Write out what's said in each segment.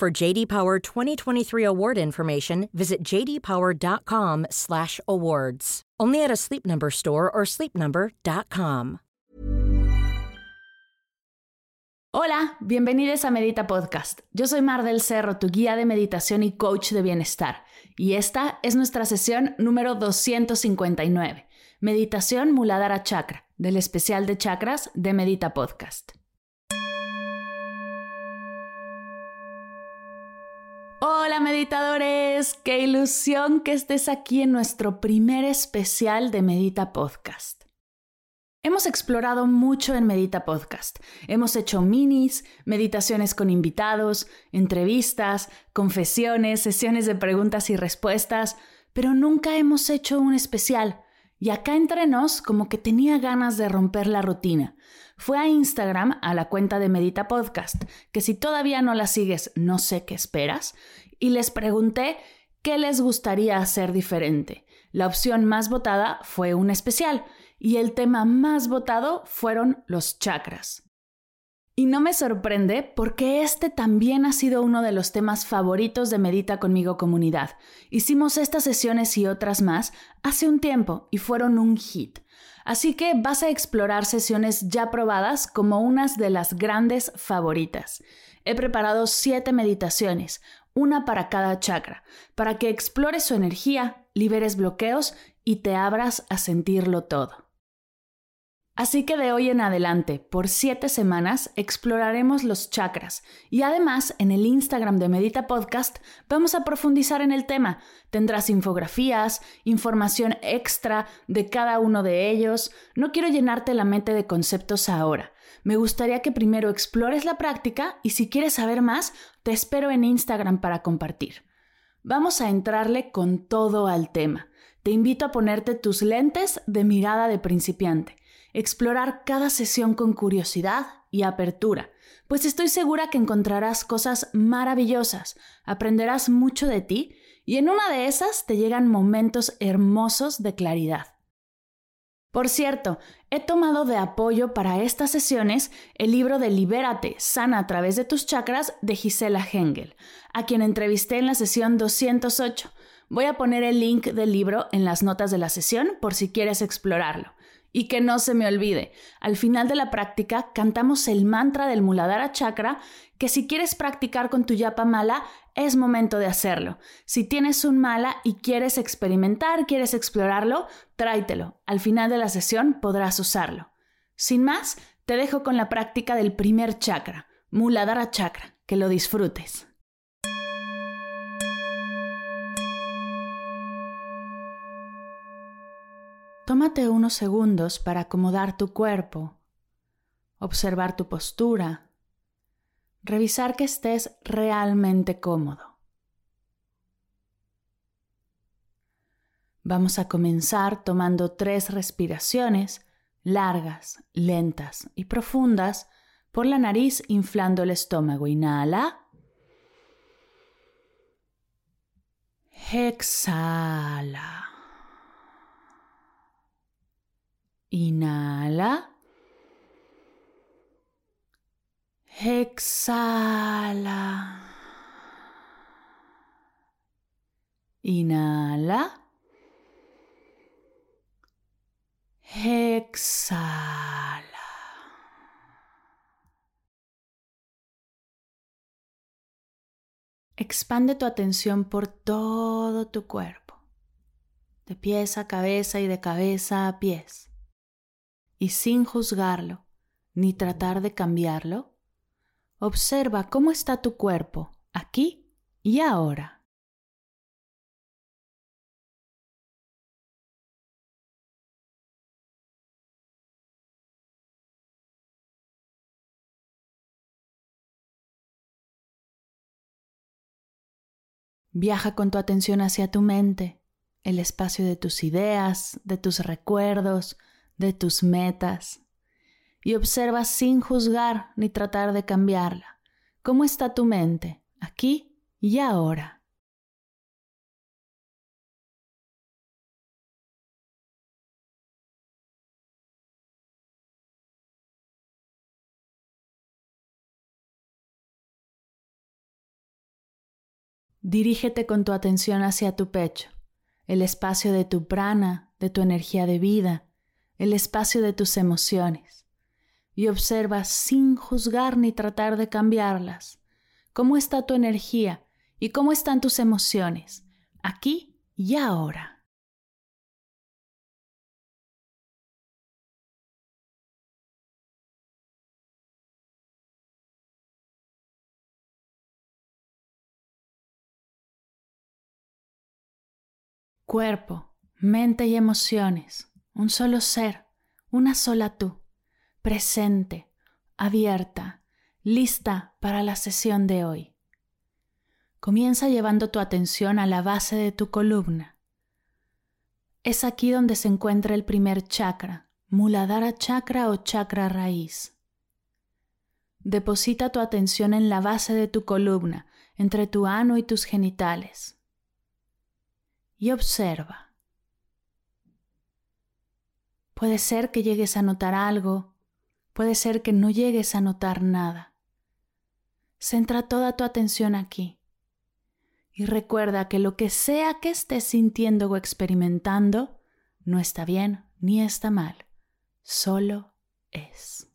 For JD Power 2023 award information, visit jdpower.com/awards. Only at a Sleep Number store or sleepnumber.com. Hola, bienvenidos a Medita Podcast. Yo soy Mar del Cerro, tu guía de meditación y coach de bienestar, y esta es nuestra sesión número 259, Meditación Muladhara Chakra, del especial de chakras de Medita Podcast. Hola meditadores, qué ilusión que estés aquí en nuestro primer especial de Medita Podcast. Hemos explorado mucho en Medita Podcast. Hemos hecho minis, meditaciones con invitados, entrevistas, confesiones, sesiones de preguntas y respuestas, pero nunca hemos hecho un especial. Y acá entre nos como que tenía ganas de romper la rutina. Fue a Instagram, a la cuenta de Medita Podcast, que si todavía no la sigues, no sé qué esperas, y les pregunté qué les gustaría hacer diferente. La opción más votada fue un especial y el tema más votado fueron los chakras. Y no me sorprende porque este también ha sido uno de los temas favoritos de Medita conmigo comunidad. Hicimos estas sesiones y otras más hace un tiempo y fueron un hit. Así que vas a explorar sesiones ya probadas como unas de las grandes favoritas. He preparado siete meditaciones, una para cada chakra, para que explores su energía, liberes bloqueos y te abras a sentirlo todo. Así que de hoy en adelante, por siete semanas, exploraremos los chakras y además en el Instagram de Medita Podcast vamos a profundizar en el tema. Tendrás infografías, información extra de cada uno de ellos. No quiero llenarte la mente de conceptos ahora. Me gustaría que primero explores la práctica y si quieres saber más, te espero en Instagram para compartir. Vamos a entrarle con todo al tema. Te invito a ponerte tus lentes de mirada de principiante explorar cada sesión con curiosidad y apertura, pues estoy segura que encontrarás cosas maravillosas, aprenderás mucho de ti y en una de esas te llegan momentos hermosos de claridad. Por cierto, he tomado de apoyo para estas sesiones el libro de Libérate, sana a través de tus chakras de Gisela Hengel, a quien entrevisté en la sesión 208. Voy a poner el link del libro en las notas de la sesión por si quieres explorarlo. Y que no se me olvide, al final de la práctica cantamos el mantra del Muladhara Chakra, que si quieres practicar con tu yapa mala, es momento de hacerlo. Si tienes un mala y quieres experimentar, quieres explorarlo, tráetelo. Al final de la sesión podrás usarlo. Sin más, te dejo con la práctica del primer chakra, Muladhara Chakra. Que lo disfrutes. Tómate unos segundos para acomodar tu cuerpo, observar tu postura, revisar que estés realmente cómodo. Vamos a comenzar tomando tres respiraciones largas, lentas y profundas por la nariz inflando el estómago. Inhala. Exhala. Inhala. Exhala. Inhala. Exhala. Expande tu atención por todo tu cuerpo, de pies a cabeza y de cabeza a pies y sin juzgarlo ni tratar de cambiarlo, observa cómo está tu cuerpo aquí y ahora. Viaja con tu atención hacia tu mente, el espacio de tus ideas, de tus recuerdos, de tus metas, y observa sin juzgar ni tratar de cambiarla. ¿Cómo está tu mente, aquí y ahora? Dirígete con tu atención hacia tu pecho, el espacio de tu prana, de tu energía de vida, el espacio de tus emociones, y observa sin juzgar ni tratar de cambiarlas cómo está tu energía y cómo están tus emociones, aquí y ahora. Cuerpo, mente y emociones, un solo ser, una sola tú, presente, abierta, lista para la sesión de hoy. Comienza llevando tu atención a la base de tu columna. Es aquí donde se encuentra el primer chakra, Muladhara chakra o chakra raíz. Deposita tu atención en la base de tu columna, entre tu ano y tus genitales y observa. Puede ser que llegues a notar algo, puede ser que no llegues a notar nada. Centra toda tu atención aquí y recuerda que lo que sea que estés sintiendo o experimentando no está bien ni está mal, solo es.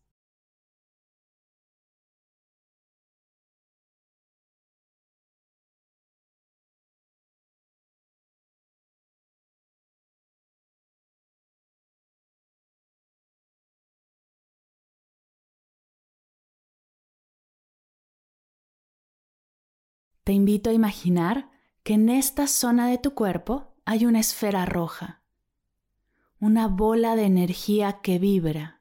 Te invito a imaginar que en esta zona de tu cuerpo hay una esfera roja, una bola de energía que vibra.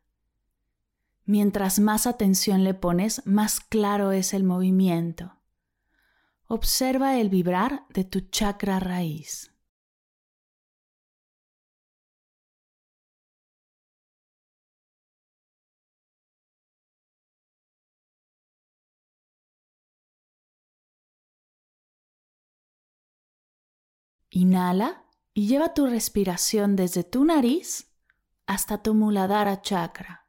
Mientras más atención le pones, más claro es el movimiento. Observa el vibrar de tu chakra raíz. Inhala y lleva tu respiración desde tu nariz hasta tu muladhara chakra.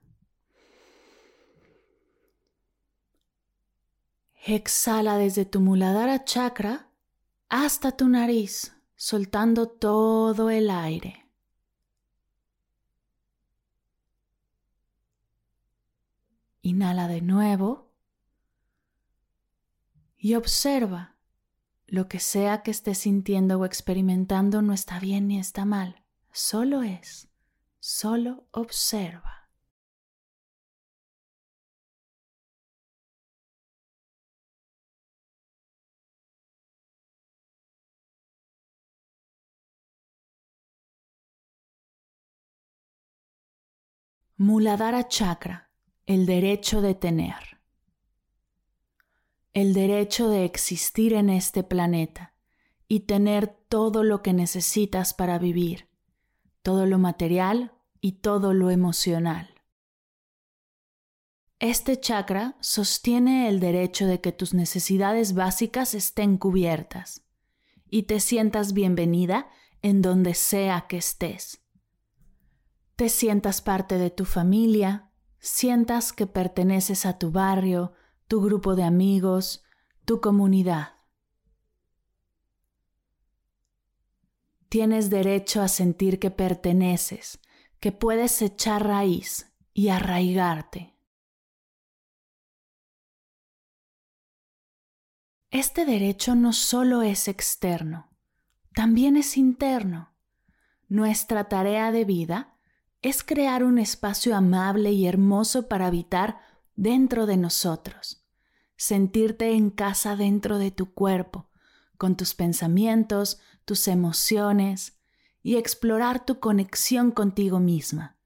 Exhala desde tu muladhara chakra hasta tu nariz, soltando todo el aire. Inhala de nuevo y observa lo que sea que estés sintiendo o experimentando no está bien ni está mal, solo es, solo observa. Muladhara Chakra, el derecho de tener el derecho de existir en este planeta y tener todo lo que necesitas para vivir, todo lo material y todo lo emocional. Este chakra sostiene el derecho de que tus necesidades básicas estén cubiertas y te sientas bienvenida en donde sea que estés. Te sientas parte de tu familia, sientas que perteneces a tu barrio, tu grupo de amigos, tu comunidad. Tienes derecho a sentir que perteneces, que puedes echar raíz y arraigarte. Este derecho no solo es externo, también es interno. Nuestra tarea de vida es crear un espacio amable y hermoso para habitar dentro de nosotros, sentirte en casa dentro de tu cuerpo, con tus pensamientos, tus emociones y explorar tu conexión contigo misma,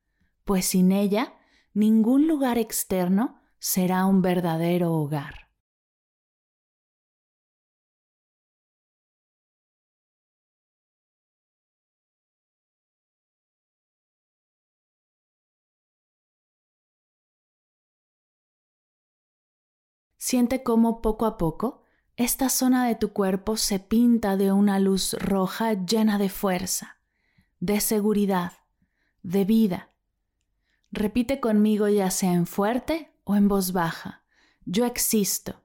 pues sin ella ningún lugar externo será un verdadero hogar. Siente cómo poco a poco esta zona de tu cuerpo se pinta de una luz roja llena de fuerza, de seguridad, de vida. Repite conmigo ya sea en fuerte o en voz baja. Yo existo.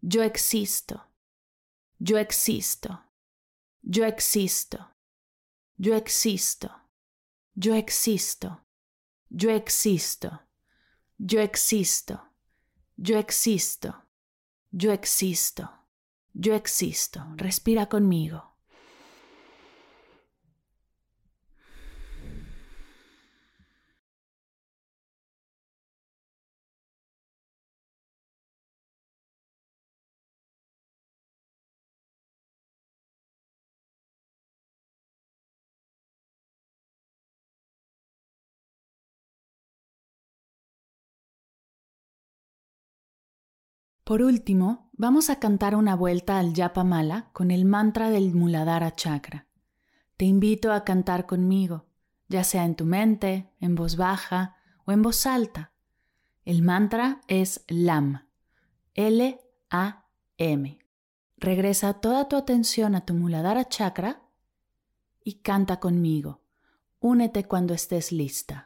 Yo existo. Yo existo. Yo existo. Yo existo. Yo existo. Yo existo. Yo existo. Yo existo. Yo existo. Yo existo. Respira conmigo. Por último, vamos a cantar una vuelta al Yapamala con el mantra del Muladhara Chakra. Te invito a cantar conmigo, ya sea en tu mente, en voz baja o en voz alta. El mantra es LAM, L-A-M. Regresa toda tu atención a tu Muladhara Chakra y canta conmigo. Únete cuando estés lista.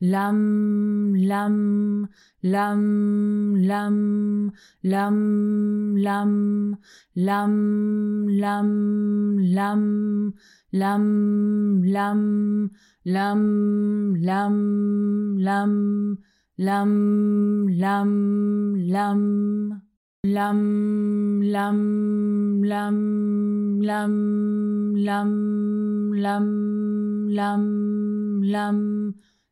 lam, lam, lam, lam, lam, lam, lam, lam, lam, lam, lam, lam, lam, lam, lam, lam, lam. Lam, lam, lam, lam, lam, lam, lam, lam,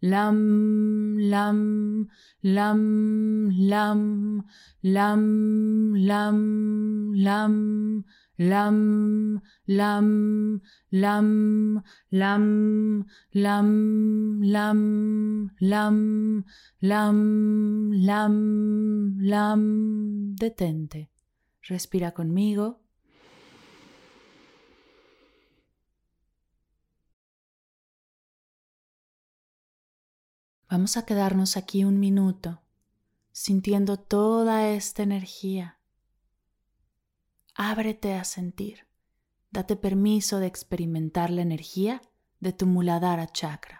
lam, lam, lam, lam, lam, lam, lam, lam, lam, lam, lam, lam, lam, lam, lam, lam, lam. Detente. Respira conmigo. Vamos a quedarnos aquí un minuto sintiendo toda esta energía. Ábrete a sentir. Date permiso de experimentar la energía de tu Muladhara chakra.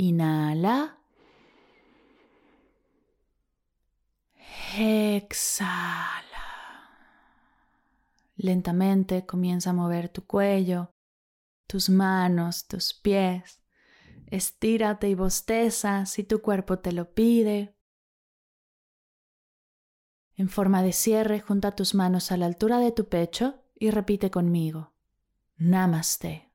Inhala. Exhala. Lentamente comienza a mover tu cuello, tus manos, tus pies. Estírate y bosteza si tu cuerpo te lo pide. En forma de cierre, junta tus manos a la altura de tu pecho y repite conmigo. Namaste.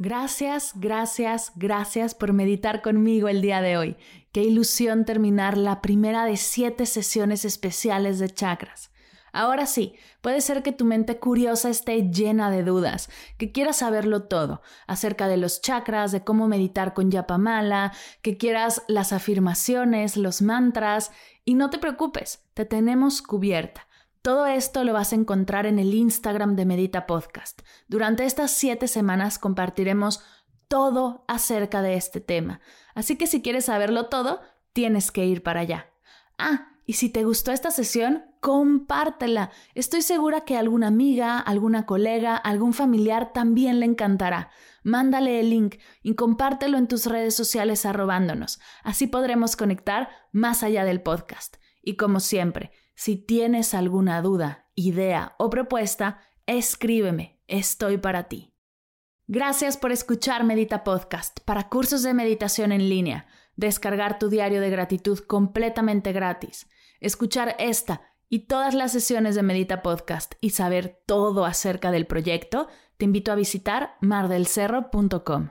Gracias, gracias, gracias por meditar conmigo el día de hoy. Qué ilusión terminar la primera de siete sesiones especiales de chakras. Ahora sí, puede ser que tu mente curiosa esté llena de dudas, que quieras saberlo todo acerca de los chakras, de cómo meditar con Yapamala, que quieras las afirmaciones, los mantras, y no te preocupes, te tenemos cubierta. Todo esto lo vas a encontrar en el Instagram de Medita Podcast. Durante estas siete semanas compartiremos todo acerca de este tema. Así que si quieres saberlo todo, tienes que ir para allá. Ah, y si te gustó esta sesión, compártela. Estoy segura que alguna amiga, alguna colega, algún familiar también le encantará. Mándale el link y compártelo en tus redes sociales arrobándonos. Así podremos conectar más allá del podcast. Y como siempre, si tienes alguna duda, idea o propuesta, escríbeme, estoy para ti. Gracias por escuchar Medita Podcast para cursos de meditación en línea, descargar tu diario de gratitud completamente gratis, escuchar esta y todas las sesiones de Medita Podcast y saber todo acerca del proyecto, te invito a visitar mardelcerro.com.